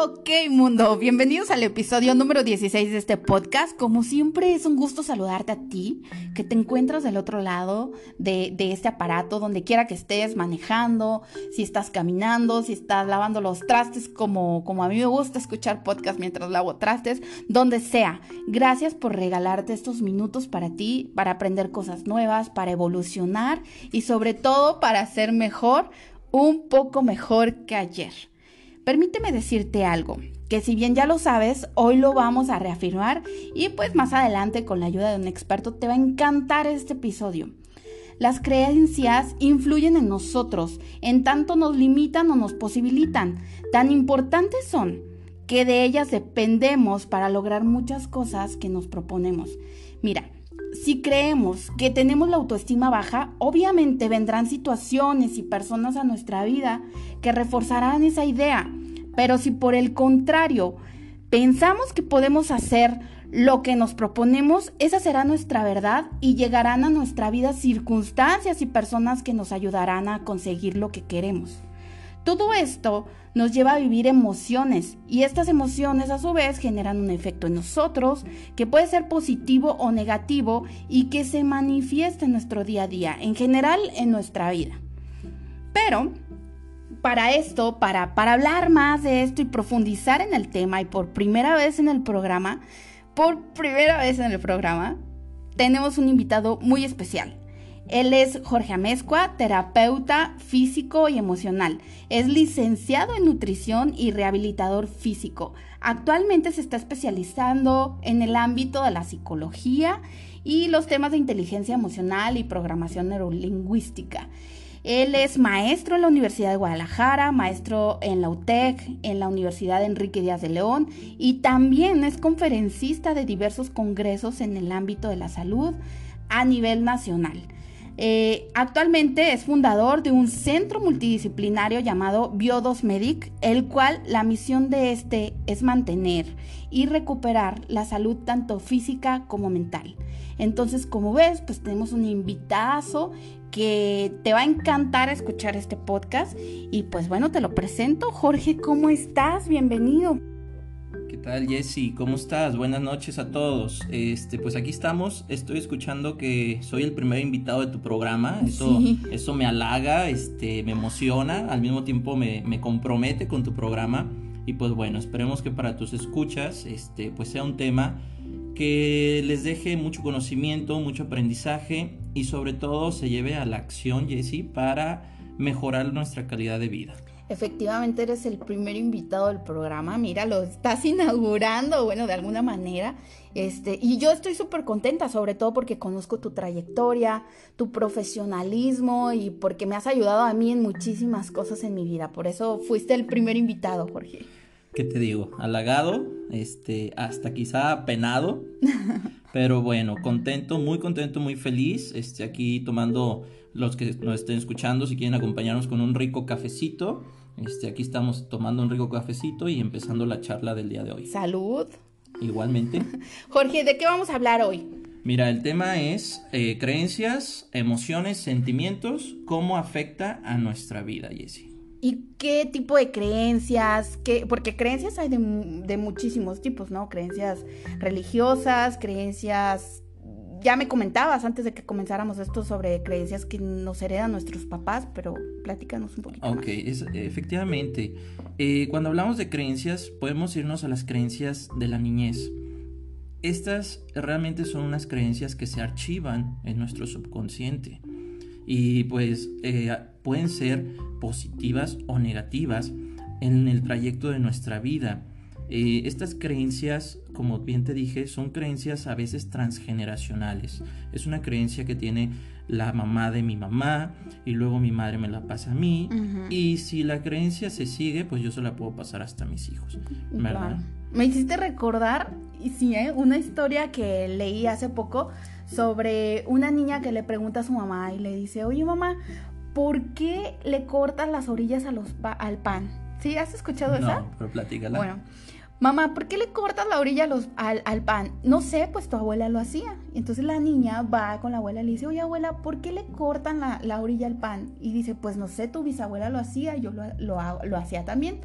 Ok mundo, bienvenidos al episodio número 16 de este podcast. Como siempre es un gusto saludarte a ti, que te encuentras del otro lado de, este aparato, donde quiera que estés manejando, si estás caminando, si estás lavando los trastes, como, como a mí me gusta escuchar podcast mientras lavo trastes, donde sea. Gracias por regalarte estos minutos para ti, para aprender cosas nuevas, para evolucionar y sobre todo para ser mejor, un poco mejor que ayer. Permíteme decirte algo, que si bien ya lo sabes, hoy lo vamos a reafirmar y pues más adelante con la ayuda de un experto te va a encantar este episodio. Las creencias influyen en nosotros, en tanto nos limitan o nos posibilitan. Tan importantes son que de ellas dependemos para lograr muchas cosas que nos proponemos. Mira, si creemos que tenemos la autoestima baja, obviamente vendrán situaciones y personas a nuestra vida que reforzarán esa idea. Pero si por el contrario pensamos que podemos hacer lo que nos proponemos, esa será nuestra verdad y llegarán a nuestra vida circunstancias y personas que nos ayudarán a conseguir lo que queremos. Todo esto nos lleva a vivir emociones y estas emociones a su vez generan un efecto en nosotros que puede ser positivo o negativo y que se manifiesta en nuestro día a día, en general en nuestra vida. Pero para esto, para, para hablar más de esto y profundizar en el tema y por primera vez en el programa, por primera vez en el programa, tenemos un invitado muy especial. Él es Jorge Amezcua, terapeuta físico y emocional. Es licenciado en nutrición y rehabilitador físico. Actualmente se está especializando en el ámbito de la psicología y los temas de inteligencia emocional y programación neurolingüística. Él es maestro en la Universidad de Guadalajara, maestro en la UTEC, en la Universidad Enrique Díaz de León y también es conferencista de diversos congresos en el ámbito de la salud a nivel nacional. Eh, actualmente es fundador de un centro multidisciplinario llamado Biodos Medic, el cual la misión de este es mantener y recuperar la salud tanto física como mental. Entonces, como ves, pues tenemos un invitazo que te va a encantar escuchar este podcast y pues bueno, te lo presento. Jorge, ¿cómo estás? Bienvenido. ¿Qué tal, Jesse? ¿Cómo estás? Buenas noches a todos. Este, pues aquí estamos. Estoy escuchando que soy el primer invitado de tu programa. Eso, eso me halaga, este, me emociona, al mismo tiempo me, me, compromete con tu programa. Y pues bueno, esperemos que para tus escuchas, este, pues sea un tema que les deje mucho conocimiento, mucho aprendizaje y sobre todo se lleve a la acción, Jesse, para mejorar nuestra calidad de vida. Efectivamente eres el primer invitado del programa, mira, lo estás inaugurando, bueno, de alguna manera. Este, y yo estoy súper contenta, sobre todo porque conozco tu trayectoria, tu profesionalismo y porque me has ayudado a mí en muchísimas cosas en mi vida. Por eso fuiste el primer invitado, Jorge. ¿Qué te digo? Halagado, este, hasta quizá penado, pero bueno, contento, muy contento, muy feliz, este, aquí tomando los que nos estén escuchando, si quieren acompañarnos con un rico cafecito este, aquí estamos tomando un rico cafecito y empezando la charla del día de hoy. Salud. Igualmente. Jorge, ¿de qué vamos a hablar hoy? Mira, el tema es eh, creencias, emociones, sentimientos, cómo afecta a nuestra vida, Jessie. ¿Y qué tipo de creencias? ¿Qué? Porque creencias hay de, de muchísimos tipos, ¿no? Creencias religiosas, creencias ya me comentabas antes de que comenzáramos esto sobre creencias que nos heredan nuestros papás, pero platícanos un poquito. Ok, efectivamente. Eh, cuando hablamos de creencias, podemos irnos a las creencias de la niñez. Estas realmente son unas creencias que se archivan en nuestro subconsciente y pues eh, pueden ser positivas o negativas en el trayecto de nuestra vida. Eh, estas creencias, como bien te dije, son creencias a veces transgeneracionales. Es una creencia que tiene la mamá de mi mamá y luego mi madre me la pasa a mí. Y si la creencia se sigue, pues yo se la puedo pasar hasta mis hijos. ¿Verdad? Me hiciste recordar, y sí, ¿eh? una historia que leí hace poco sobre una niña que le pregunta a su mamá y le dice, oye mamá, ¿por qué le cortas las orillas a los al pan? ¿Sí? ¿Has escuchado esa? No, pero platícala. Bueno, mamá, ¿por qué le cortas la orilla los, al, pan? No sé, pues tu abuela lo hacía. Entonces la niña va con la abuela y le dice, oye abuela, ¿por qué le cortan la, orilla al pan? Y dice, pues no sé, tu bisabuela lo hacía, yo lo, lo, lo hacía también.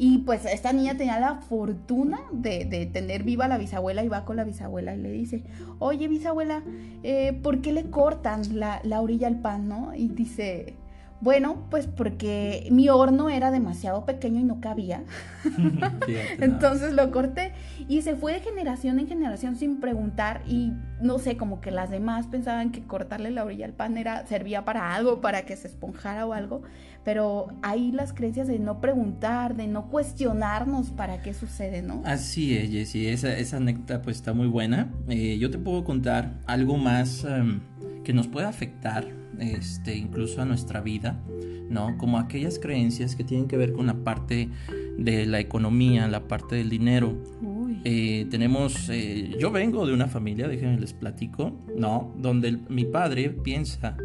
Y pues esta niña tenía la fortuna de, de, tener viva la bisabuela y va con la bisabuela y le dice, oye bisabuela, eh, ¿por qué le cortan la, la orilla al pan, no? Y dice, bueno, pues porque mi horno era demasiado pequeño y no cabía. Entonces lo corté y se fue de generación en generación sin preguntar y no sé, como que las demás pensaban que cortarle la orilla al pan era servía para algo, para que se esponjara o algo, pero hay las creencias de no preguntar, de no cuestionarnos para qué sucede, ¿no? Así es, Jessie, esa, esa anécdota pues está muy buena. Eh, yo te puedo contar algo más em, que nos puede afectar este, incluso a nuestra vida, ¿no? Como aquellas creencias que tienen que ver con la parte de la economía, la parte del dinero. Eh, tenemos, eh, yo vengo de una familia, déjenme les platico, ¿no? Donde mi padre piensa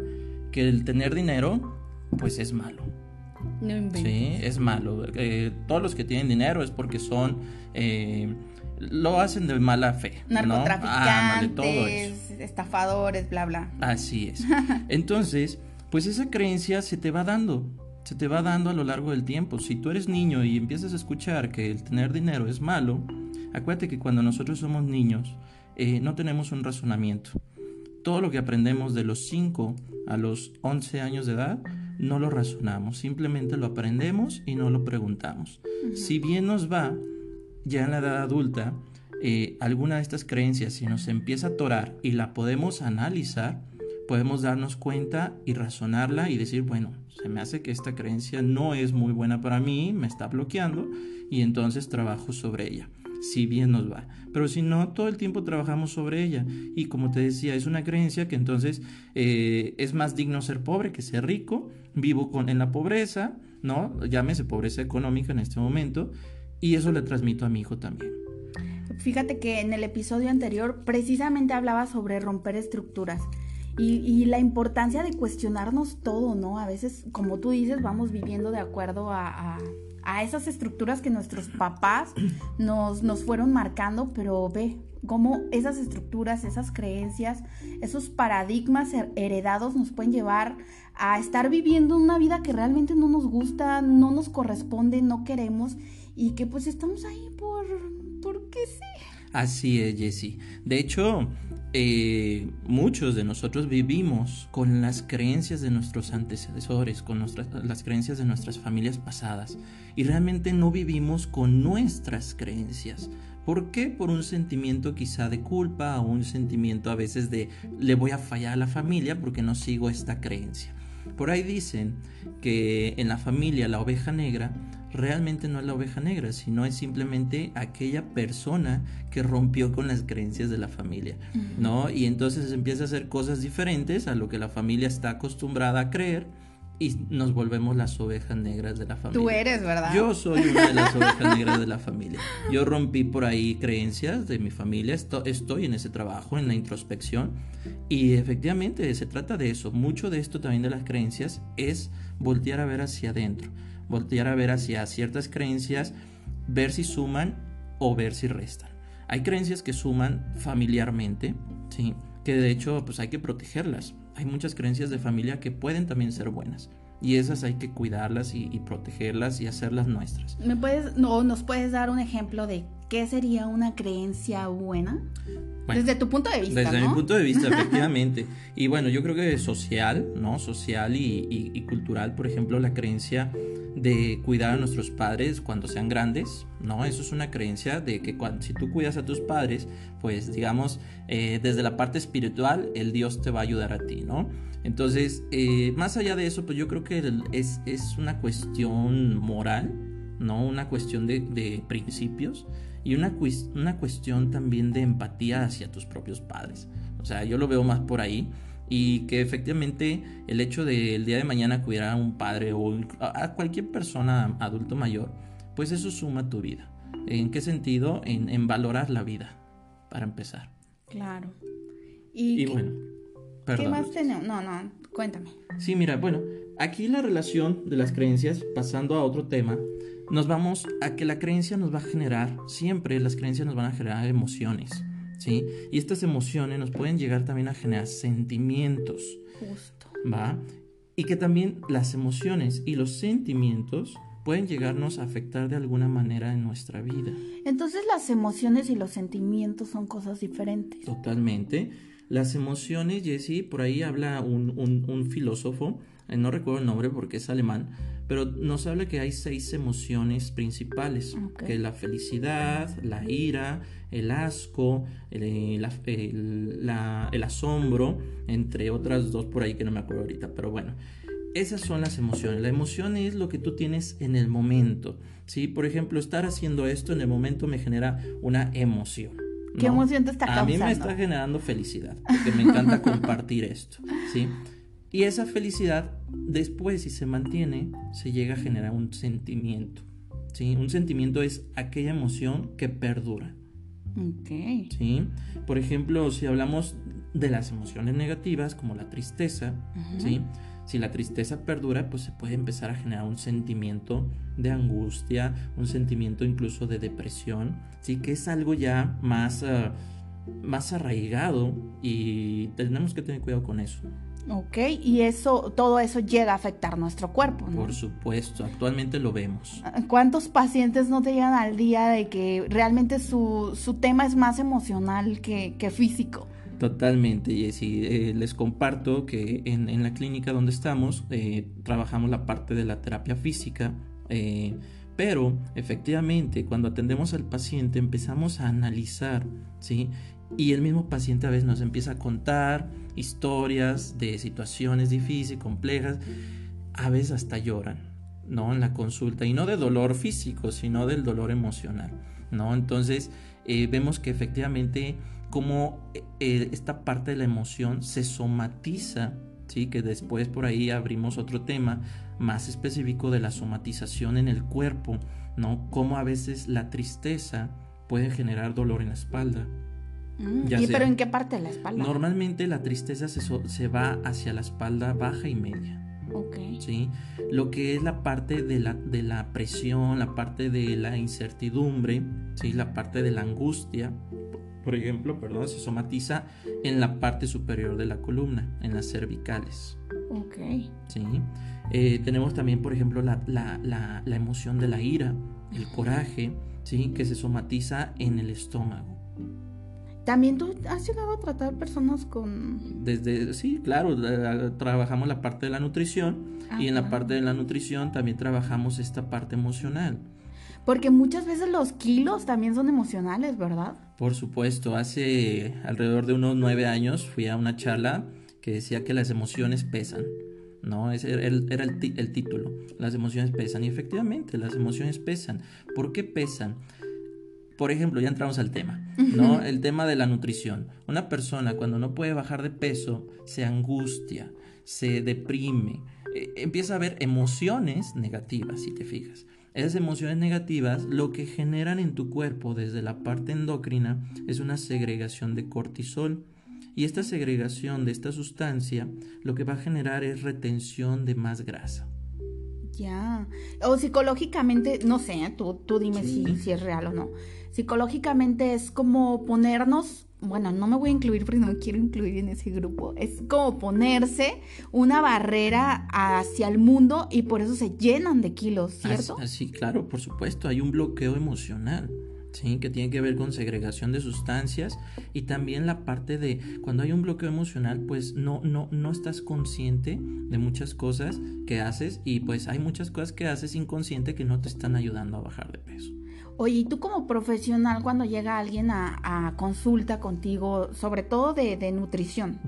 que el tener dinero, pues es malo. No sí, es malo. Eh, todos los que tienen dinero es porque son lo hacen de mala fe. Narcotraficantes, estafadores, bla, bla. Así es. Entonces, pues esa creencia se te va dando, se te va dando a lo largo del tiempo. Si tú eres niño y empiezas a escuchar que el tener dinero es malo, acuérdate que cuando nosotros somos niños eh, no tenemos un razonamiento. Todo lo que aprendemos de los 5 a los 11 años de edad, no lo razonamos, simplemente lo aprendemos y no lo preguntamos. Si bien nos va, ya en la edad adulta, eh, alguna de estas creencias, si nos empieza a atorar y la podemos analizar, podemos darnos cuenta y razonarla y decir, bueno, se me hace que esta creencia no es muy buena para mí, me está bloqueando y entonces trabajo sobre ella, si bien nos va. Pero si no, todo el tiempo trabajamos sobre ella y como te decía, es una creencia que entonces eh, es más digno ser pobre que ser rico, vivo con, en la pobreza, ¿no? Llámese pobreza económica en este momento y eso le transmito a mi hijo también. Fíjate que en el episodio anterior precisamente hablaba sobre romper estructuras y, la importancia de cuestionarnos todo, ¿no? A veces, como tú dices, vamos viviendo de acuerdo a, esas estructuras que nuestros papás nos, nos fueron marcando, pero ve cómo esas estructuras, esas creencias, esos paradigmas heredados nos pueden llevar a estar viviendo una vida que realmente no nos gusta, no nos corresponde, no queremos y que pues estamos ahí por, porque sí. Así es, Jessie. De hecho, eh, muchos de nosotros vivimos con las creencias de nuestros antecesores, con nuestras, las creencias de nuestras familias pasadas, y realmente no vivimos con nuestras creencias. ¿Por qué? Por un sentimiento quizá de culpa o un sentimiento a veces de le voy a fallar a la familia porque no sigo esta creencia. Por ahí dicen que en la familia la oveja negra realmente no es la oveja negra, sino es simplemente aquella persona que rompió con las creencias de la familia, ¿no? Y entonces empieza a hacer cosas diferentes a lo que la familia está acostumbrada a creer y nos volvemos las ovejas negras de la familia. Tú eres, ¿verdad? Yo soy una de las ovejas negras de la familia. Yo rompí por ahí creencias de mi familia, estoy en ese trabajo, en la introspección y efectivamente se trata de eso. Mucho de esto también de las creencias es voltear a ver hacia adentro voltear a ver hacia ciertas creencias, ver si suman o ver si restan. Hay creencias que suman familiarmente, ¿sí? que de hecho pues hay que protegerlas. Hay muchas creencias de familia que pueden también ser buenas. Y esas hay que cuidarlas y, protegerlas y hacerlas nuestras. ¿Me puedes, no, ¿Nos puedes dar un ejemplo de qué sería una creencia buena? desde tu punto de vista. Desde mi punto de vista, efectivamente. Y bueno, yo creo que social, ¿no? Social y cultural, por ejemplo, la creencia de cuidar a nuestros padres cuando sean grandes, ¿no? Eso es una creencia de que cuando, si tú cuidas a tus padres, pues digamos, eh, desde la parte espiritual, el Dios te va a ayudar a ti, ¿no? Entonces, eh, más allá de eso, pues yo creo que es, es una cuestión moral, ¿no? Una cuestión de, de principios y una, una cuestión también de empatía hacia tus propios padres. O sea, yo lo veo más por ahí y que efectivamente el hecho de el día de mañana cuidar a un padre o a cualquier persona adulto mayor, pues eso suma tu vida. ¿En qué sentido? En, valorar la vida, para empezar. Claro. Y, bueno, perdón. ¿Qué más tenemos? No, no, cuéntame. Sí, mira, bueno, aquí la relación de las creencias, pasando a otro tema, nos vamos a que la creencia nos va a generar, siempre las creencias nos van a generar emociones. ¿Sí? Y estas emociones nos pueden llegar también a generar sentimientos. Justo. ¿Va? Y que también las emociones y los sentimientos pueden llegarnos a afectar de alguna manera en nuestra vida. Entonces las emociones y los sentimientos son cosas diferentes. Totalmente. Las emociones, Jesse, por ahí habla un, un, filósofo, no recuerdo el nombre porque es alemán, pero nos habla que hay seis emociones principales, que es la felicidad, la ira, el asco, el, el, asombro, entre otras dos por ahí que no me acuerdo ahorita, pero bueno. Esas son las emociones. La emoción es lo que tú tienes en el momento. ¿sí? Por ejemplo, estar haciendo esto en el momento me genera una emoción. ¿Qué emoción te está causando? A mí me está generando felicidad, porque me encanta compartir esto, ¿sí? Y esa felicidad, después, si se mantiene, se llega a generar un sentimiento, ¿sí? Un sentimiento es aquella emoción que perdura. Ok. ¿Sí? Por ejemplo, si hablamos de las emociones negativas, como la tristeza, ¿sí? Si la tristeza perdura, pues se puede empezar a generar un sentimiento de angustia, un sentimiento incluso de depresión, sí que es algo ya más, ah, más arraigado y tenemos que tener cuidado con eso. Ok, y eso, todo eso llega a afectar nuestro cuerpo, ¿no? Por supuesto, actualmente lo vemos. ¿Cuántos pacientes no te llegan al día de que realmente su, su tema es más emocional que, que físico? Totalmente, y eh, les comparto que en, la clínica donde estamos eh, trabajamos la parte de la terapia física, eh, pero efectivamente cuando atendemos al paciente empezamos a analizar, ¿sí? Y el mismo paciente a veces nos empieza a contar historias de situaciones difíciles, complejas, a veces hasta lloran, ¿no? En la consulta, y no de dolor físico, sino del dolor emocional, ¿no? Entonces vemos que efectivamente cómo eh, esta parte de la emoción se somatiza, ¿sí? que después por ahí abrimos otro tema más específico de la somatización en el cuerpo, ¿no? Cómo a veces la tristeza puede generar dolor en la espalda. Mm, ¿Y pero en qué parte de la espalda? Normalmente la tristeza se, se va hacia la espalda baja y media. Okay. ¿sí? Lo que es la parte de la, de la presión, la parte de la incertidumbre, ¿sí? la parte de la angustia, por ejemplo, perdón, se somatiza en la parte superior de la columna, en las cervicales. Ok. Sí. Eh, tenemos también, por ejemplo, la, la, la, emoción de la ira, el coraje, ¿sí? que se somatiza en el estómago. También tú has llegado a tratar personas con... Desde, sí, claro, trabajamos la parte de la nutrición y en la parte de la nutrición también trabajamos esta parte emocional. Porque muchas veces los kilos también son emocionales, ¿verdad? Por supuesto, hace alrededor de unos nueve años fui a una charla que decía que las emociones pesan. ¿no? Ese era, el, el, título. Las emociones pesan. Y efectivamente, las emociones pesan. ¿Por qué pesan? Por ejemplo, ya entramos al tema, ¿no? El tema de la nutrición. Una persona cuando no puede bajar de peso se angustia, se deprime, eh, empieza a haber emociones negativas, si te fijas. Esas emociones negativas lo que generan en tu cuerpo desde la parte endocrina es una segregación de cortisol. Y esta segregación de esta sustancia lo que va a generar es retención de más grasa. Ya. O psicológicamente, no sé, tú, tú dime si, si es real o no. Psicológicamente es como ponernos bueno, no me voy a incluir porque no quiero incluir en ese grupo. Es como ponerse una barrera hacia el mundo y por eso se llenan de kilos, ¿cierto? Sí, claro, por supuesto. Hay un bloqueo emocional. ¿sí? que tiene que ver con segregación de sustancias y también la parte de cuando hay un bloqueo emocional pues no, no, no estás consciente de muchas cosas que haces y pues hay muchas cosas que haces inconsciente que no te están ayudando a bajar de peso. Oye, y tú como profesional, cuando llega alguien a, consulta contigo, sobre todo de, nutrición,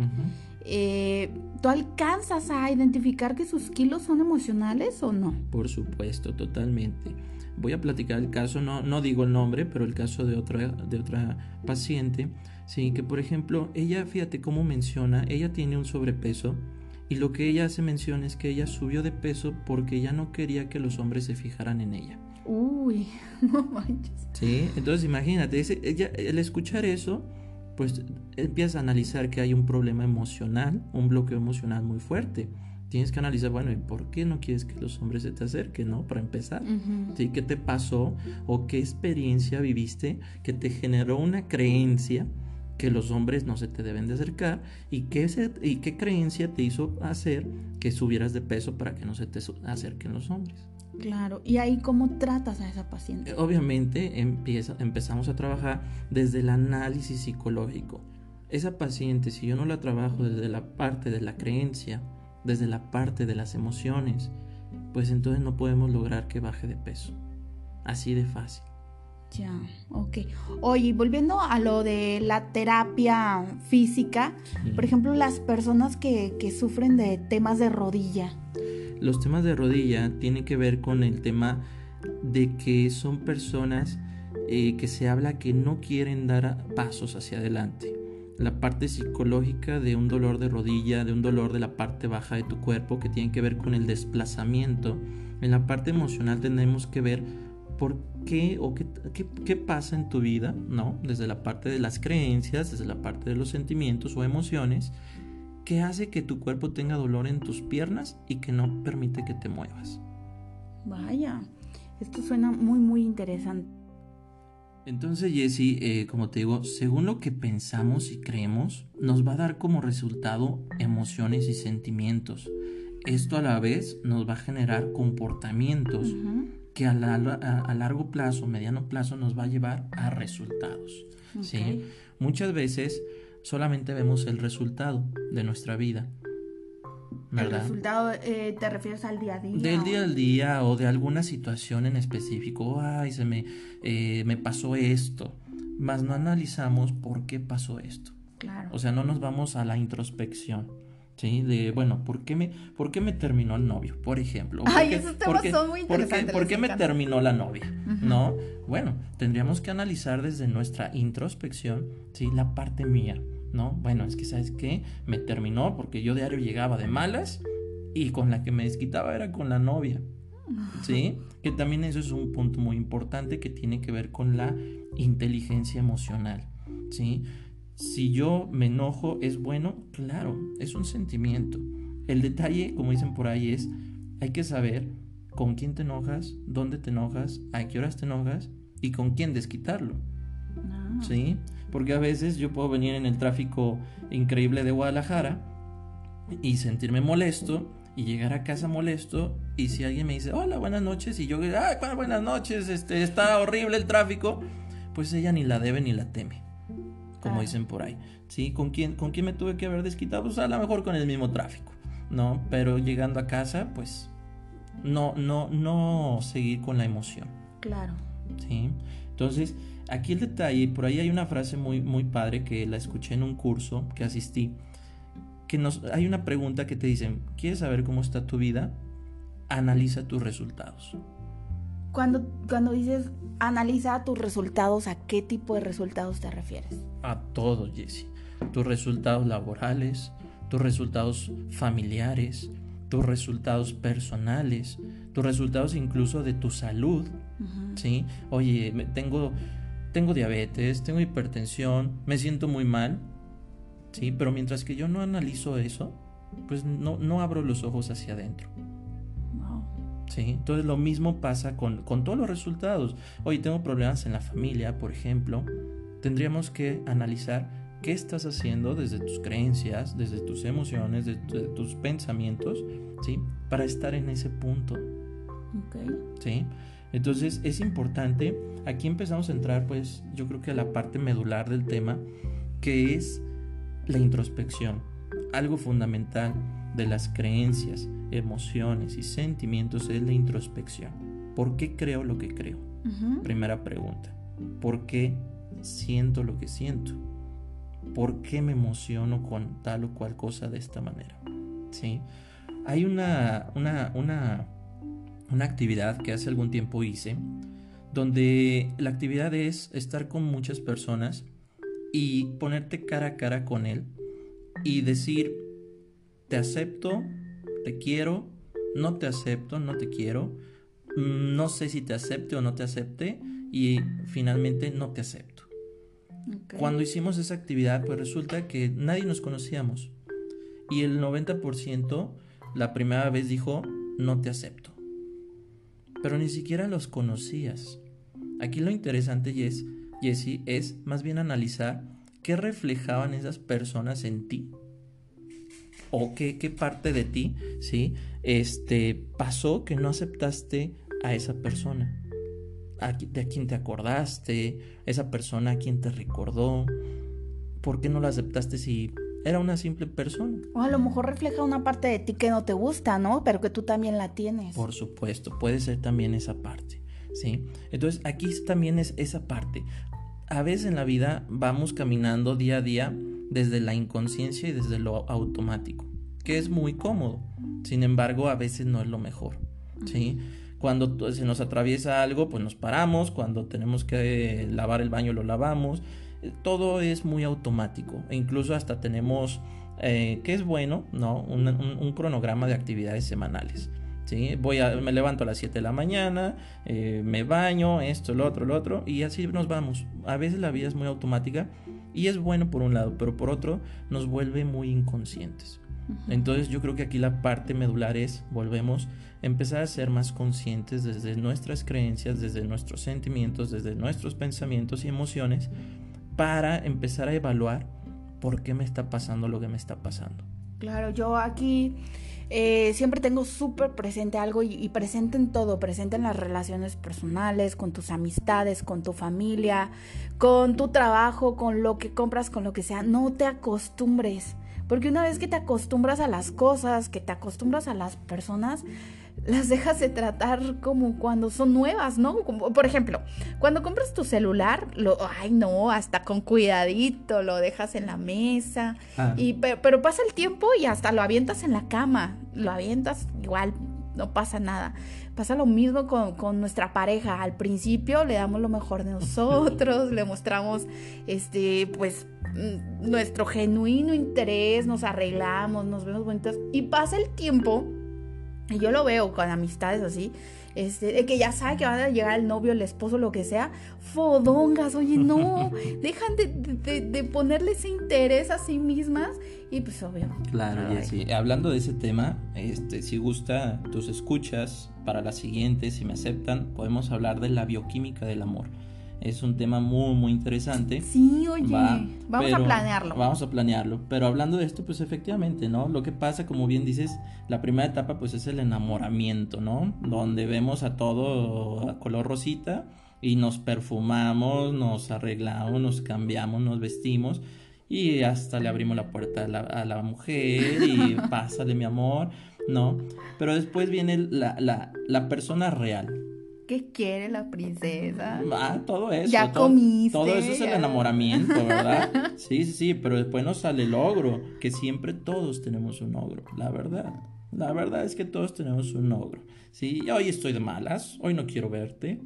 eh, ¿tú alcanzas a identificar que sus kilos son emocionales o no? Por supuesto, totalmente. Voy a platicar el caso, no, no digo el nombre, pero el caso de otra, de otra paciente, sí, que por ejemplo, ella, fíjate cómo menciona, ella tiene un sobrepeso y lo que ella hace mención es que ella subió de peso porque ya no quería que los hombres se fijaran en ella. Uy, no manches. Sí, entonces imagínate, ella, el escuchar eso, pues empieza a analizar que hay un problema emocional, un bloqueo emocional muy fuerte. Tienes que analizar, bueno, ¿y por qué no quieres que los hombres se te acerquen, no? Para empezar, ¿sí? ¿Qué te pasó o qué experiencia viviste que te generó una creencia que los hombres no se te deben de acercar y qué, y qué creencia te hizo hacer que subieras de peso para que no se te acerquen los hombres? Claro, y ahí cómo tratas a esa paciente. Obviamente empieza, empezamos a trabajar desde el análisis psicológico. Esa paciente, si yo no la trabajo desde la parte de la creencia, desde la parte de las emociones, pues entonces no podemos lograr que baje de peso. Así de fácil. Ya, ok. Oye, volviendo a lo de la terapia física, por ejemplo, las personas que, que sufren de temas de rodilla. Los temas de rodilla tienen que ver con el tema de que son personas eh, que se habla que no quieren dar pasos hacia adelante. La parte psicológica de un dolor de rodilla, de un dolor de la parte baja de tu cuerpo que tiene que ver con el desplazamiento. En la parte emocional tenemos que ver por qué o qué, qué, pasa en tu vida, ¿no? Desde la parte de las creencias, desde la parte de los sentimientos o emociones, que hace que tu cuerpo tenga dolor en tus piernas y que no permite que te muevas. Vaya, esto suena muy, muy interesante. Entonces, Jesse, eh, como te digo, según lo que pensamos y creemos, nos va a dar como resultado emociones y sentimientos. Esto a la vez nos va a generar comportamientos que a, largo plazo, mediano plazo, nos va a llevar a resultados. ¿sí? Muchas veces solamente vemos el resultado de nuestra vida. ¿verdad? ¿El resultado eh, te refieres al día a día? Del día al día o de alguna situación en específico. Ay, se me, eh, me pasó esto. Más no analizamos por qué pasó esto. Claro. O sea, no nos vamos a la introspección. ¿sí? De, bueno, ¿por qué me, por qué me terminó el novio? Por ejemplo. Ay, esos temas son muy interesantes. ¿Por qué, me terminó la novia? ¿No? Bueno, tendríamos que analizar desde nuestra introspección, ¿sí? La parte mía, ¿no? Bueno, es que, ¿sabes qué? Me terminó porque yo diario llegaba de malas y con la que me desquitaba era con la novia. ¿Sí? Que también eso es un punto muy importante que tiene que ver con la inteligencia emocional. ¿Sí? Si yo me enojo, ¿es bueno? Claro, es un sentimiento. El detalle, como dicen por ahí, es, hay que saber con quién te enojas, dónde te enojas, a qué horas te enojas y con quién desquitarlo. Ah. ¿Sí? Porque a veces yo puedo venir en el tráfico increíble de Guadalajara y sentirme molesto y llegar a casa molesto y si alguien me dice, hola, buenas noches, y yo, ay, buenas noches, este, está horrible el tráfico, pues ella ni la debe ni la teme como dicen por ahí. ¿Sí? ¿Con quién, ¿Con quién me tuve que haber desquitado? Pues a lo mejor con el mismo tráfico, ¿no? Pero llegando a casa, pues no, no, no seguir con la emoción. Claro. ¿Sí? Entonces, aquí el detalle, por ahí hay una frase muy, muy padre que la escuché en un curso que asistí, que nos, hay una pregunta que te dicen, ¿quieres saber cómo está tu vida? Analiza tus resultados. Cuando, cuando dices analiza tus resultados, ¿a qué tipo de resultados te refieres? A todos, Jesse. Tus resultados laborales, tus resultados familiares, tus resultados personales, tus resultados incluso de tu salud. ¿Sí? Oye, tengo, tengo diabetes, tengo hipertensión, me siento muy mal. ¿Sí? Pero mientras que yo no analizo eso, pues no, no abro los ojos hacia adentro. Entonces lo mismo pasa con, todos los resultados. Hoy tengo problemas en la familia, por ejemplo. Tendríamos que analizar qué estás haciendo desde tus creencias, desde tus emociones, desde, tus pensamientos, ¿sí? Para estar en ese punto. Okay. ¿Sí? Entonces es importante, aquí empezamos a entrar pues yo creo que a la parte medular del tema, que es la introspección, algo fundamental de las creencias, emociones y sentimientos es la introspección. ¿Por qué creo lo que creo? Primera pregunta. ¿Por qué siento lo que siento? ¿Por qué me emociono con tal o cual cosa de esta manera? ¿Sí? Hay una, una, una, una actividad que hace algún tiempo hice, donde la actividad es estar con muchas personas y ponerte cara a cara con él y decir, te acepto, te quiero, no te acepto, no te quiero, no sé si te acepte o no te acepte y finalmente no te acepto. Cuando hicimos esa actividad, pues resulta que nadie nos conocíamos y el 90% la primera vez dijo no te acepto. Pero ni siquiera los conocías. Aquí lo interesante, Jess, Jessie, es más bien analizar qué reflejaban esas personas en ti o qué, parte de ti, ¿sí? Este, pasó que no aceptaste a esa persona. A, de a quién te acordaste, esa persona a quién te recordó. ¿Por qué no la aceptaste si era una simple persona? O a lo mejor refleja una parte de ti que no te gusta, ¿no? Pero que tú también la tienes. Por supuesto, puede ser también esa parte. ¿Sí? Entonces aquí también es esa parte. A veces en la vida vamos caminando día a día desde la inconsciencia y desde lo automático, que es muy cómodo. Sin embargo, a veces no es lo mejor. ¿sí? Cuando se nos atraviesa algo, pues nos paramos. Cuando tenemos que lavar el baño, lo lavamos. Todo es muy automático. E incluso hasta tenemos, eh, que es bueno, ¿no? Un, cronograma de actividades semanales. ¿sí? Voy a, me levanto a las 7 de la mañana, eh, me baño, esto, lo otro, lo otro, y así nos vamos. A veces la vida es muy automática y es bueno por un lado, pero por otro nos vuelve muy inconscientes. Entonces yo creo que aquí la parte medular es, volvemos, empezar a ser más conscientes desde nuestras creencias, desde nuestros sentimientos, desde nuestros pensamientos y emociones, para empezar a evaluar por qué me está pasando lo que me está pasando. Claro, yo aquí eh, siempre tengo súper presente algo y, y, presente en todo, presente en las relaciones personales, con tus amistades, con tu familia, con tu trabajo, con lo que compras, con lo que sea. No te acostumbres porque una vez que te acostumbras a las cosas, que te acostumbras a las personas, las dejas de tratar como cuando son nuevas, ¿no? por ejemplo, cuando compras tu celular, lo, ay no, hasta con cuidadito, lo dejas en la mesa, ah. y, pero, pero, pasa el tiempo y hasta lo avientas en la cama, lo avientas igual, no pasa nada. Pasa lo mismo con, con, nuestra pareja. Al principio le damos lo mejor de nosotros, le mostramos este, pues, mm, nuestro genuino interés, nos arreglamos, nos vemos bonitas. Y pasa el tiempo, y yo lo veo con amistades así, este, de que ya sabe que va a llegar el novio, el esposo, lo que sea, fodongas, oye, no, dejan de, de, ponerle ese interés a sí mismas y pues obvio. Claro, y Hablando de ese tema, este, si gusta tus escuchas para la siguiente, si me aceptan, podemos hablar de la bioquímica del amor. Es un tema muy, muy interesante. Sí, oye, vamos a planearlo. Vamos a planearlo. Pero hablando de esto, pues efectivamente, ¿no? Lo que pasa, como bien dices, la primera etapa, pues es el enamoramiento, ¿no? Donde vemos a todo a color rosita y nos perfumamos, nos arreglamos, nos cambiamos, nos vestimos y hasta le abrimos la puerta a la, a la mujer y pásale mi amor, ¿no? Pero después viene la, la, la persona real, ¿Qué quiere la princesa? Ah, todo eso. Ya comiste. Todo eso es el enamoramiento, ¿verdad? sí, sí, sí, pero después nos sale el ogro, que siempre todos tenemos un ogro, la verdad. La verdad es que todos tenemos un ogro. Sí, hoy estoy de malas, hoy no quiero verte,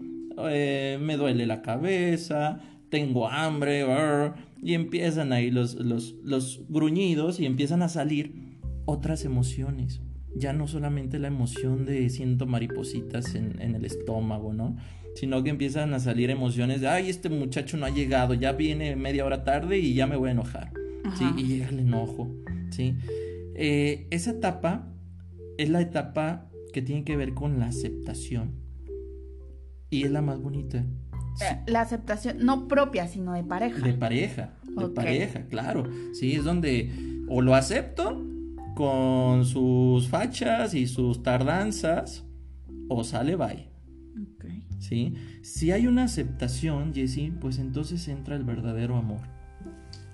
eh, me duele la cabeza, tengo hambre, y empiezan ahí los, los, los gruñidos y empiezan a salir otras emociones ya no solamente la emoción de siento maripositas en, el estómago, ¿no? Sino que empiezan a salir emociones de, ay, este muchacho no ha llegado, ya viene media hora tarde y ya me voy a enojar, ¿sí? Y llega el enojo, ¿sí? Eh, esa etapa es la etapa que tiene que ver con la aceptación. Y es la más bonita. La aceptación no propia, sino de pareja. De pareja, de pareja, claro. Sí, es donde o lo acepto con sus fachas y sus tardanzas o sale bye. ¿Sí? Si hay una aceptación, Jessie, pues entonces entra el verdadero amor.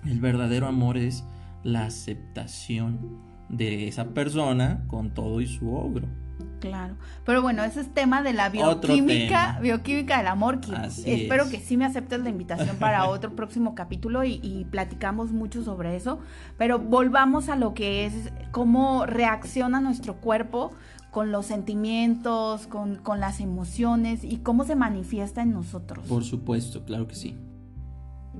El verdadero amor es la aceptación de esa persona con todo y su ogro. Claro. Pero bueno, ese es tema de la bioquímica, bioquímica del amor. espero que sí me aceptes la invitación para otro próximo capítulo y, platicamos mucho sobre eso. Pero volvamos a lo que es cómo reacciona nuestro cuerpo con los sentimientos, con, con las emociones y cómo se manifiesta en nosotros. Por supuesto, claro que sí.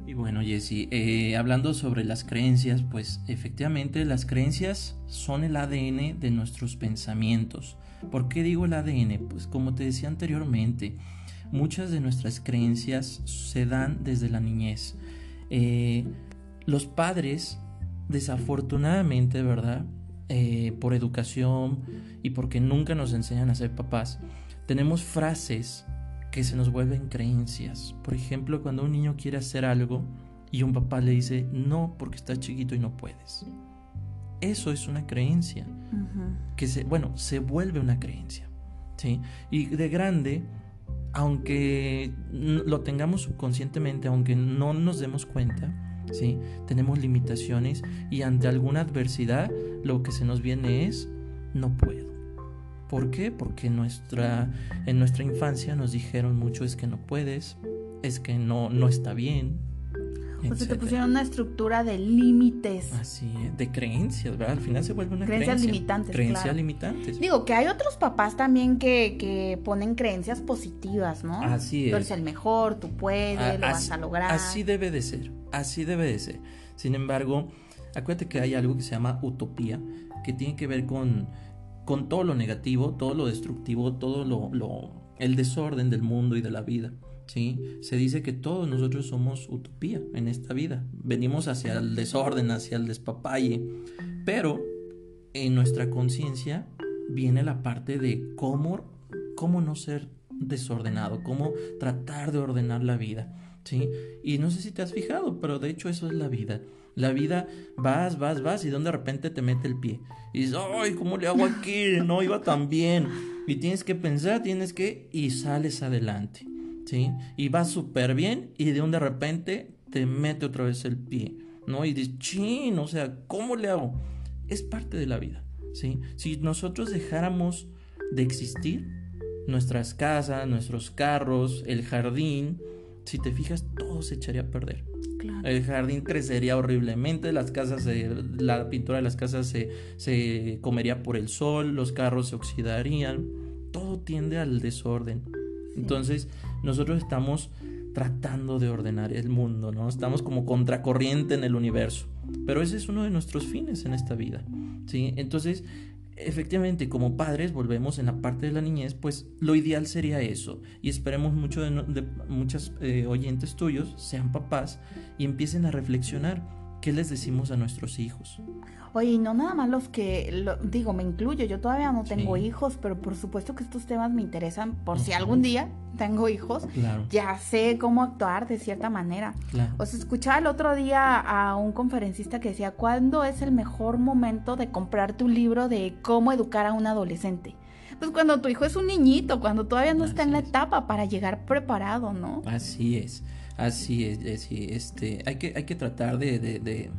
Y bueno, Jesse, eh, hablando sobre las creencias, pues efectivamente las creencias son el ADN de nuestros pensamientos. ¿Por qué digo el ADN? Pues como te decía anteriormente, muchas de nuestras creencias se dan desde la niñez. Eh, los padres, desafortunadamente, ¿verdad? Eh, por educación y porque nunca nos enseñan a ser papás, tenemos frases que se nos vuelven creencias. Por ejemplo, cuando un niño quiere hacer algo y un papá le dice, no, porque estás chiquito y no puedes. Eso es una creencia. Que se, bueno, se vuelve una creencia. ¿sí? Y de grande, aunque lo tengamos subconscientemente, aunque no nos demos cuenta, ¿sí? Tenemos limitaciones y ante alguna adversidad lo que se nos viene es no puedo. ¿Por qué? Porque nuestra, en nuestra infancia nos dijeron mucho es que no puedes, es que no, no está bien, o sea, te pusieron una estructura de límites. Así, de creencias, ¿verdad? Al final se vuelve una creencias creencia. limitantes. Creencias limitantes. Digo que hay otros papás también que, que ponen creencias positivas, ¿no? Así es. Tú eres el mejor, tú puedes, lo vas a lograr. Así debe de ser, así debe de ser. Sin embargo, acuérdate que hay algo que se llama utopía, que tiene que ver con, con todo lo negativo, todo lo destructivo, todo lo, lo el desorden del mundo y de la vida. ¿sí? Se dice que todos nosotros somos utopía en esta vida. Venimos hacia el desorden, hacia el despapalle, pero en nuestra conciencia viene la parte de cómo, cómo no ser desordenado, cómo tratar de ordenar la vida, ¿sí? Y no sé si te has fijado, pero de hecho eso es la vida. La vida, vas, vas, vas y de repente te mete el pie. Y dices, ay, ¿cómo le hago aquí? No iba tan bien. Y tienes que pensar, tienes que... y sales adelante. ¿sí? Y va súper bien y de un de repente te mete otra vez el pie, ¿no? Y dices, chin, o sea, ¿cómo le hago? Es parte de la vida, ¿sí? Si nosotros dejáramos de existir, nuestras casas, nuestros carros, el jardín, si te fijas, todo se echaría a perder. El jardín crecería horriblemente, las casas, la pintura de las casas se, se comería por el sol, los carros se oxidarían, todo tiende al desorden. Entonces, nosotros estamos tratando de ordenar el mundo, ¿no? Estamos como contracorriente en el universo. Pero ese es uno de nuestros fines en esta vida, ¿sí? Entonces, efectivamente, como padres, volvemos en la parte de la niñez, pues lo ideal sería eso. Y esperemos mucho de, muchos eh, oyentes tuyos sean papás y empiecen a reflexionar qué les decimos a nuestros hijos. Oye, y no nada más los que, digo, me incluyo, yo todavía no tengo hijos, pero por supuesto que estos temas me interesan por si algún día tengo hijos, ya sé cómo actuar de cierta manera. O sea, escuchaba el otro día a un conferencista que decía, ¿cuándo es el mejor momento de comprar tu libro de cómo educar a un adolescente? Pues cuando tu hijo es un niñito, cuando todavía no está en la etapa para llegar preparado, ¿no? Así es, así es, este, hay que, hay que tratar de de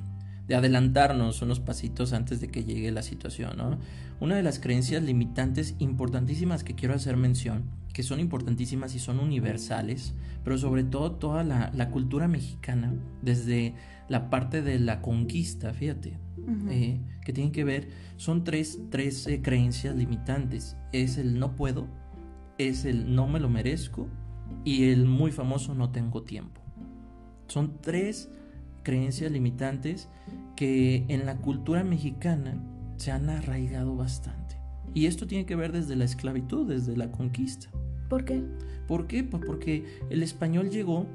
adelantarnos unos pasitos antes de que llegue la situación, ¿no? Una de las creencias limitantes importantísimas que quiero hacer mención, que son importantísimas y son universales, pero sobre todo toda la, cultura mexicana, desde la parte de la conquista, fíjate, eh, que tienen que ver, son tres, tres eh, creencias limitantes. Es el no puedo, es el no me lo merezco y el muy famoso no tengo tiempo. Son tres creencias limitantes que en la cultura mexicana se han arraigado bastante. Y esto tiene que ver desde la esclavitud, desde la conquista. ¿Por qué? ¿Por qué? Pues porque el español llegó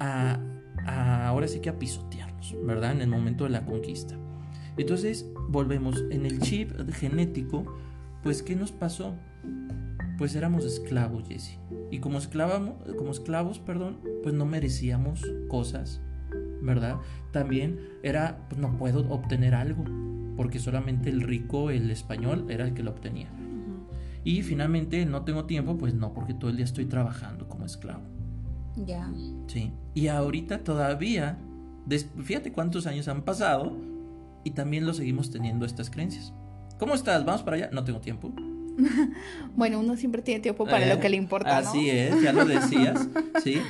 a, ahora sí que a pisotearnos, ¿verdad? En el momento de la conquista. Entonces, volvemos en el chip genético, pues ¿qué nos pasó? Pues éramos esclavos, Jesse. Y como, como esclavos, perdón, pues no merecíamos cosas ¿verdad? También era, pues no puedo obtener algo, porque solamente el rico, el español, era el que lo obtenía. Y finalmente no tengo tiempo, pues no, porque todo el día estoy trabajando como esclavo. Ya. Sí. Y ahorita todavía, fíjate cuántos años han pasado y también lo seguimos teniendo estas creencias. ¿Cómo estás? ¿Vamos para allá? No tengo tiempo. bueno, uno siempre tiene tiempo para lo eh, que le importa. Así es, ya lo decías, ¿sí?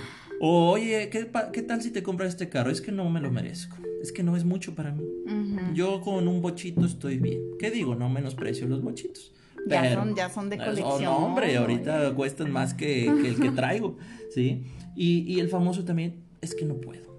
Oye, ¿qué, tal si te compras este carro? Es que no me lo merezco. Es que no es mucho para mí. Yo con un bochito estoy bien. ¿Qué digo? No menosprecio los bochitos. ya, son, ya son de colección. no, hombre, ahorita cuestan más que, el que traigo, ¿sí? Y, y, el famoso también es que no puedo,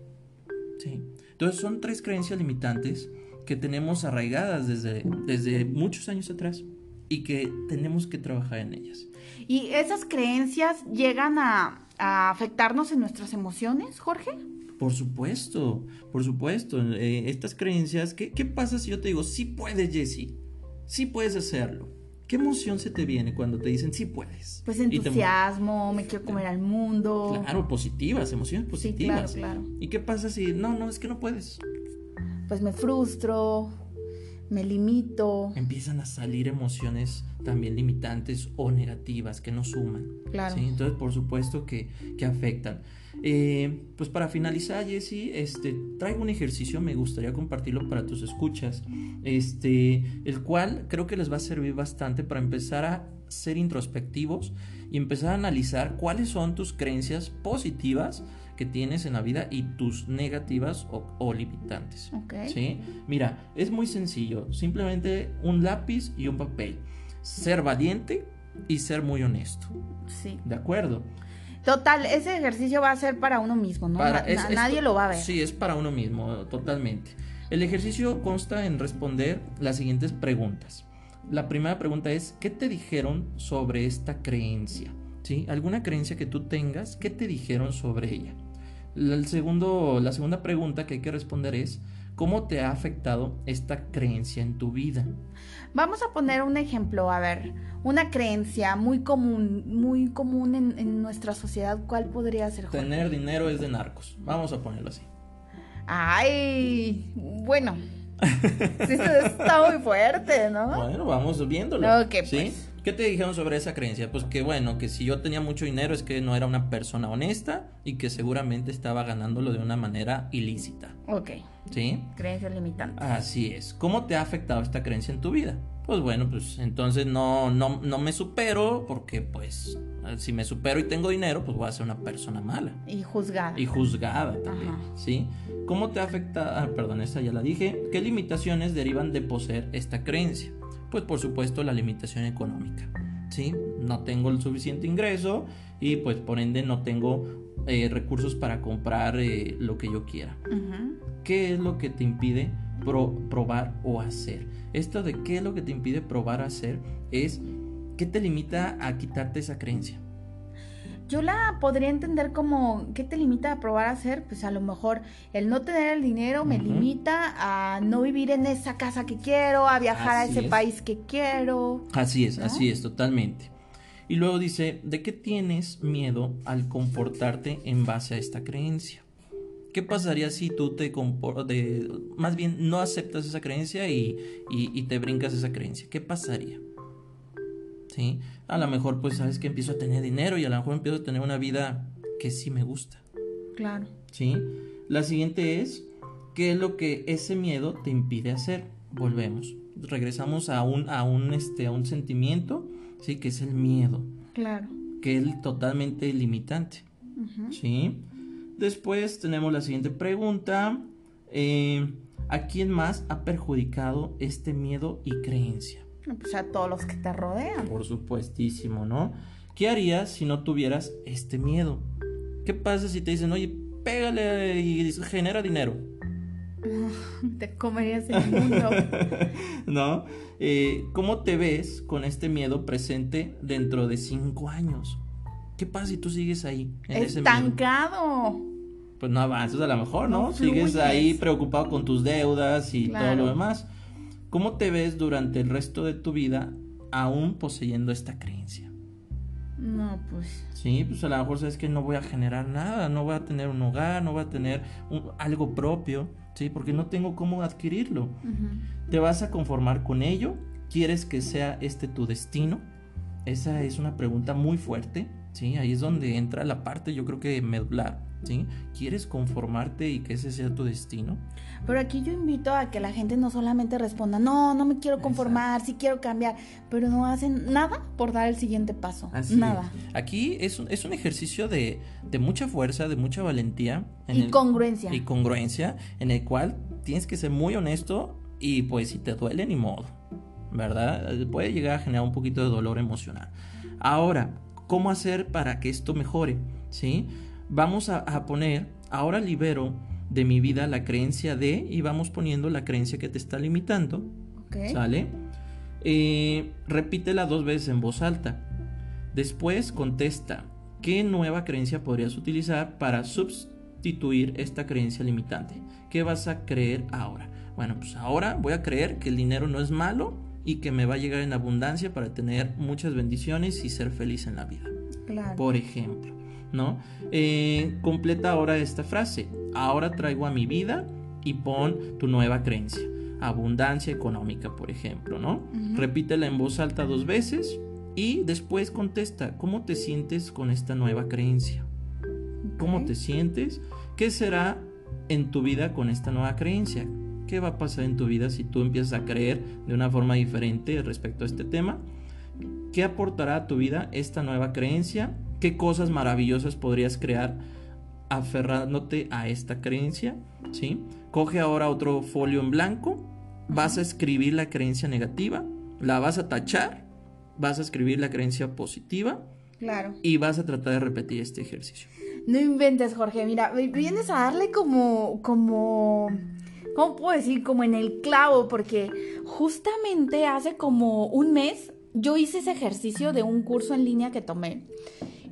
¿sí? Entonces son tres creencias limitantes que tenemos arraigadas desde, desde muchos años atrás y que tenemos que trabajar en ellas. ¿Y esas creencias llegan a, afectarnos en nuestras emociones, Jorge? Por supuesto, por supuesto. Eh, estas creencias, ¿qué, pasa si yo te digo, sí puedes, Jesse? Sí puedes hacerlo. ¿Qué emoción se te viene cuando te dicen sí puedes? Pues entusiasmo, me quiero comer al mundo. Claro, positivas, emociones positivas. Sí, claro, claro. ¿Y qué pasa si no, no, es que no puedes? Pues me frustro, Me limito. Empiezan a salir emociones también limitantes o negativas que no suman. Claro. ¿sí? Entonces, por supuesto que, que afectan. Eh, pues para finalizar, Jessy, este, traigo un ejercicio, me gustaría compartirlo para tus escuchas, este, el cual creo que les va a servir bastante para empezar a ser introspectivos y empezar a analizar cuáles son tus creencias positivas que tienes en la vida y tus negativas o, limitantes. ¿sí? Mira, es muy sencillo, simplemente un lápiz y un papel. Ser valiente y ser muy honesto. Sí. ¿De acuerdo? Total, ese ejercicio va a ser para uno mismo, ¿no? nadie lo va a ver. Sí, es para uno mismo, totalmente. El ejercicio consta en responder las siguientes preguntas. La primera pregunta es, ¿qué te dijeron sobre esta creencia? ¿Sí? ¿Alguna creencia que tú tengas? ¿Qué te dijeron sobre ella? El segundo, la segunda pregunta que hay que responder es, ¿cómo te ha afectado esta creencia en tu vida? Vamos a poner un ejemplo, a ver, una creencia muy común, muy común en, nuestra sociedad, ¿cuál podría ser? Tener dinero es de narcos, vamos a ponerlo así. Ay, bueno, sí, está muy fuerte, ¿no? Bueno, vamos viéndolo. Ok, ¿sí? Pues. ¿Qué te dijeron sobre esa creencia? Pues que bueno, que si yo tenía mucho dinero es que no era una persona honesta y que seguramente estaba ganándolo de una manera ilícita. Ok. ¿Sí? Creencia limitante. Así es. ¿Cómo te ha afectado esta creencia en tu vida? Pues bueno, pues entonces no, no, no me supero porque pues si me supero y tengo dinero, pues voy a ser una persona mala. Y juzgada. Y juzgada también, ¿sí? ¿Cómo te afecta? Ah, perdón, esta ya la dije. ¿Qué limitaciones derivan de poseer esta creencia? Pues por supuesto la limitación económica, ¿sí? No tengo el suficiente ingreso y pues por ende no tengo eh, recursos para comprar eh, lo que yo quiera. ¿Qué es lo que te impide probar o hacer? Esto de qué es lo que te impide probar o hacer es qué te limita a quitarte esa creencia. Yo la podría entender como, ¿qué te limita a probar a hacer? Pues a lo mejor el no tener el dinero me limita a no vivir en esa casa que quiero, a viajar a ese país que quiero. Así es, así es, totalmente. Y luego dice, ¿de qué tienes miedo al comportarte en base a esta creencia? ¿Qué pasaría si tú te comportas, más bien no aceptas esa creencia y, y te brincas esa creencia? ¿Qué pasaría? ¿Sí? A lo mejor pues sabes que empiezo a tener dinero y a lo mejor empiezo a tener una vida que sí me gusta. Claro. ¿Sí? La siguiente es, ¿qué es lo que ese miedo te impide hacer? Volvemos. Regresamos a un, a un, este, a un sentimiento, ¿sí? Que es el miedo. Claro. Que es totalmente limitante. ¿Sí? Después tenemos la siguiente pregunta. Eh, ¿A quién más ha perjudicado este miedo y creencia? Pues a todos los que te rodean. Por supuestísimo, ¿no? ¿Qué harías si no tuvieras este miedo? ¿Qué pasa si te dicen, oye, pégale y genera dinero? te comerías el mundo. ¿No? Eh, ¿Cómo te ves con este miedo presente dentro de cinco años? ¿Qué pasa si tú sigues ahí? En Estancado. pues no avanzas a lo mejor, ¿no? sigues ahí preocupado con tus deudas y todo lo demás. ¿Cómo te ves durante el resto de tu vida aún poseyendo esta creencia? No, pues. Sí, pues a lo mejor sabes que no voy a generar nada, no voy a tener un hogar, no voy a tener algo propio, ¿sí? Porque no tengo cómo adquirirlo. ¿Te vas a conformar con ello? ¿Quieres que sea este tu destino? Esa es una pregunta muy fuerte, ¿sí? Ahí es donde entra la parte, yo creo que medular ¿sí? ¿Quieres conformarte y que ese sea tu destino? Pero aquí yo invito a que la gente no solamente responda, no, no me quiero conformar, sí quiero cambiar, pero no hacen nada por dar el siguiente paso. nada. Aquí es un, es un ejercicio de, mucha fuerza, de mucha valentía. y congruencia. Y congruencia, en el cual tienes que ser muy honesto y pues si te duele ni modo, ¿verdad? Puede llegar a generar un poquito de dolor emocional. Ahora, ¿cómo hacer para que esto mejore? ¿Sí? Vamos a, poner, ahora libero de mi vida la creencia de, y vamos poniendo la creencia que te está limitando. ¿Sale? Eh, repítela dos veces en voz alta. Después contesta, ¿qué nueva creencia podrías utilizar para sustituir esta creencia limitante? ¿Qué vas a creer ahora? Bueno, pues ahora voy a creer que el dinero no es malo y que me va a llegar en abundancia para tener muchas bendiciones y ser feliz en la vida. Por ejemplo. ¿No? Eh, completa ahora esta frase. Ahora traigo a mi vida y pon tu nueva creencia. abundancia económica, por ejemplo, ¿no? Repítela en voz alta dos veces y después contesta, ¿cómo te sientes con esta nueva creencia? ¿Cómo te sientes? ¿Qué será en tu vida con esta nueva creencia? ¿Qué va a pasar en tu vida si tú empiezas a creer de una forma diferente respecto a este tema? ¿Qué aportará a tu vida esta nueva creencia? ¿Qué cosas maravillosas podrías crear aferrándote a esta creencia? ¿Sí? Coge ahora otro folio en blanco, vas a escribir la creencia negativa, la vas a tachar, vas a escribir la creencia positiva. Claro. Y vas a tratar de repetir este ejercicio. No inventes, Jorge. Mira, vienes a darle como, como ¿cómo puedo decir? Como en el clavo, porque justamente hace como un mes yo hice ese ejercicio de un curso en línea que tomé.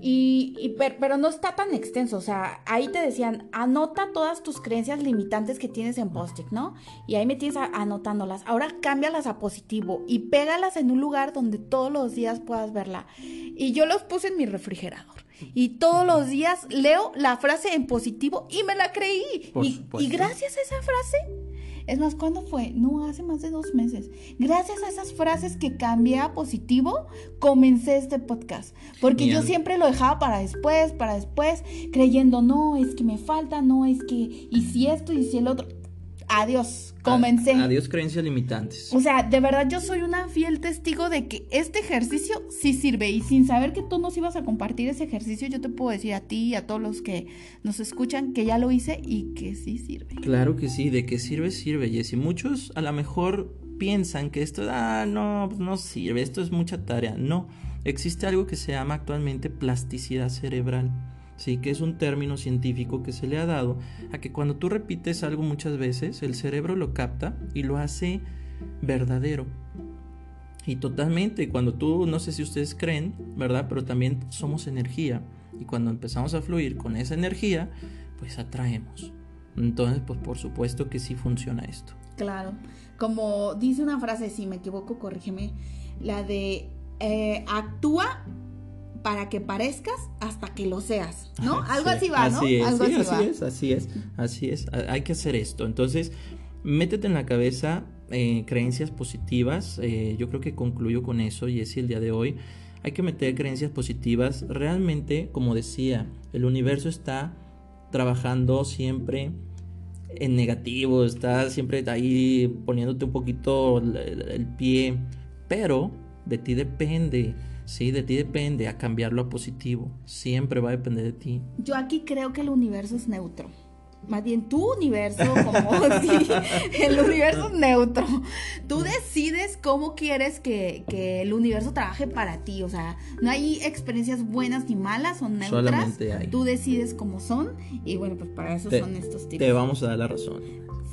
Y, pero no está tan extenso, o sea, ahí te decían, anota todas tus creencias limitantes que tienes en post-it, ¿no? Y ahí me tienes anotándolas. Ahora cámbialas a positivo y pégalas en un lugar donde todos los días puedas verla. Y yo los puse en mi refrigerador. Y todos los días leo la frase en positivo y me la creí. Y, y gracias a esa frase es más, ¿cuándo fue? No, hace más de dos meses. Gracias a esas frases que cambié a positivo, comencé este podcast. Porque yo siempre lo dejaba para después, para después, creyendo, no, es que me falta, no, es que, y si esto, y si el otro adiós, comencé. adiós creencias limitantes. O sea, de verdad yo soy una fiel testigo de que este ejercicio sí sirve y sin saber que tú nos ibas a compartir ese ejercicio, yo te puedo decir a ti y a todos los que nos escuchan que ya lo hice y que sí sirve. Claro que sí, de que sirve, sirve, Jessy. Muchos a lo mejor piensan que esto, ah, no, pues no sirve, esto es mucha tarea. No, existe algo que se llama actualmente plasticidad cerebral. ¿Sí? que es un término científico que se le ha dado a que cuando tú repites algo muchas veces, el cerebro lo capta y lo hace verdadero. Y totalmente, cuando tú, no sé si ustedes creen, ¿verdad? Pero también somos energía. Y cuando empezamos a fluir con esa energía, pues atraemos. Entonces, pues por supuesto que sí funciona esto. Claro. Como dice una frase, si me equivoco, corrígeme, la de eh, actúa para que parezcas hasta que lo seas, ¿no? Algo así va, ¿no? Así es, así, es así es, así es, hay que hacer esto. Entonces, métete en la cabeza eh, creencias positivas, eh, yo creo que concluyo con eso, y es el día de hoy. Hay que meter creencias positivas. Realmente, como decía, el universo está trabajando siempre en negativo, está siempre ahí poniéndote un poquito el pie, pero de ti depende Sí, de ti depende a cambiarlo a positivo. Siempre va a depender de ti. Yo aquí creo que el universo es neutro. Más bien tu universo, como sí, el universo es neutro. Tú decides cómo quieres que, el universo trabaje para ti. O sea, no hay experiencias buenas ni malas, son neutras. Solamente hay. Tú decides cómo son. Y bueno, pues para eso son estos tips. Te vamos a dar la razón.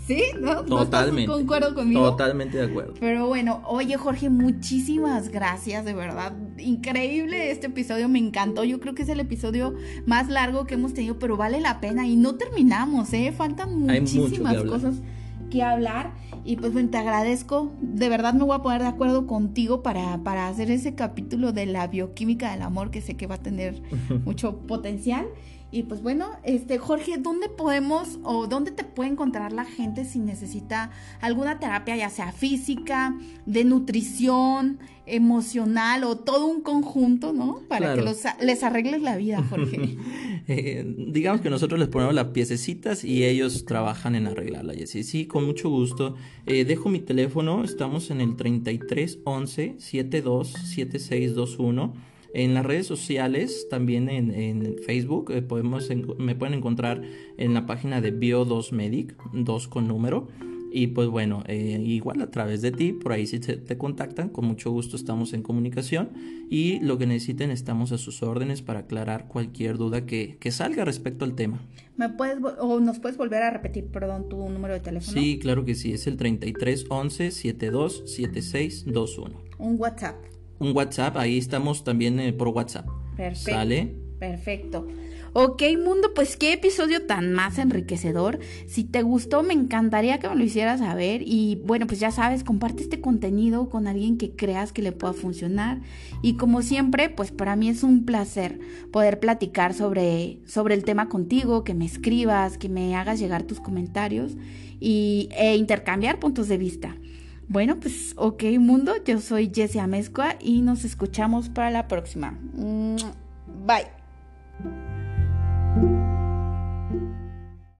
¿Sí? ¿No? Totalmente. ¿No concuerdo conmigo? Totalmente de acuerdo. Pero bueno, oye Jorge, muchísimas gracias, de verdad. Increíble este episodio, me encantó. Yo creo que es el episodio más largo que hemos tenido, pero vale la pena. Y no terminamos, ¿eh? Faltan muchísimas cosas que hablar. Y pues bueno, te agradezco. De verdad me voy a poner de acuerdo contigo para, para hacer ese capítulo de la bioquímica del amor que sé que va a tener mucho potencial. Y pues bueno, este Jorge, ¿dónde podemos o dónde te puede encontrar la gente si necesita alguna terapia, ya sea física, de nutrición, emocional o todo un conjunto, ¿no? Para que los, les arregles la vida, Jorge. Eh, digamos que nosotros les ponemos las piececitas y ellos trabajan en arreglarla, Jessy. Sí, con mucho gusto. Eh, dejo mi teléfono, estamos en el 33 11 72 7621 en las redes sociales, también en, Facebook, eh, podemos me pueden encontrar en la página de Bio2 Medic, 2 con número. Y pues bueno, eh, igual a través de ti, por ahí si te, contactan, con mucho gusto estamos en comunicación y lo que necesiten estamos a sus órdenes para aclarar cualquier duda que, que salga respecto al tema. ¿Me puedes o nos puedes volver a repetir, perdón, tu número de teléfono? Sí, claro que sí, es el 33 11 72 76 21. Un WhatsApp un WhatsApp, ahí estamos también eh, por WhatsApp. Perfecto. ¿Sale? Perfecto. Ok, mundo, pues qué episodio tan más enriquecedor. Si te gustó, me encantaría que me lo hicieras saber. Y bueno, pues ya sabes, comparte este contenido con alguien que creas que le pueda funcionar. Y como siempre, pues para mí es un placer poder platicar sobre, sobre el tema contigo, que me escribas, que me hagas llegar tus comentarios y, e intercambiar puntos de vista. Bueno, pues ok mundo, yo soy Jessie Amezcua y nos escuchamos para la próxima. Bye.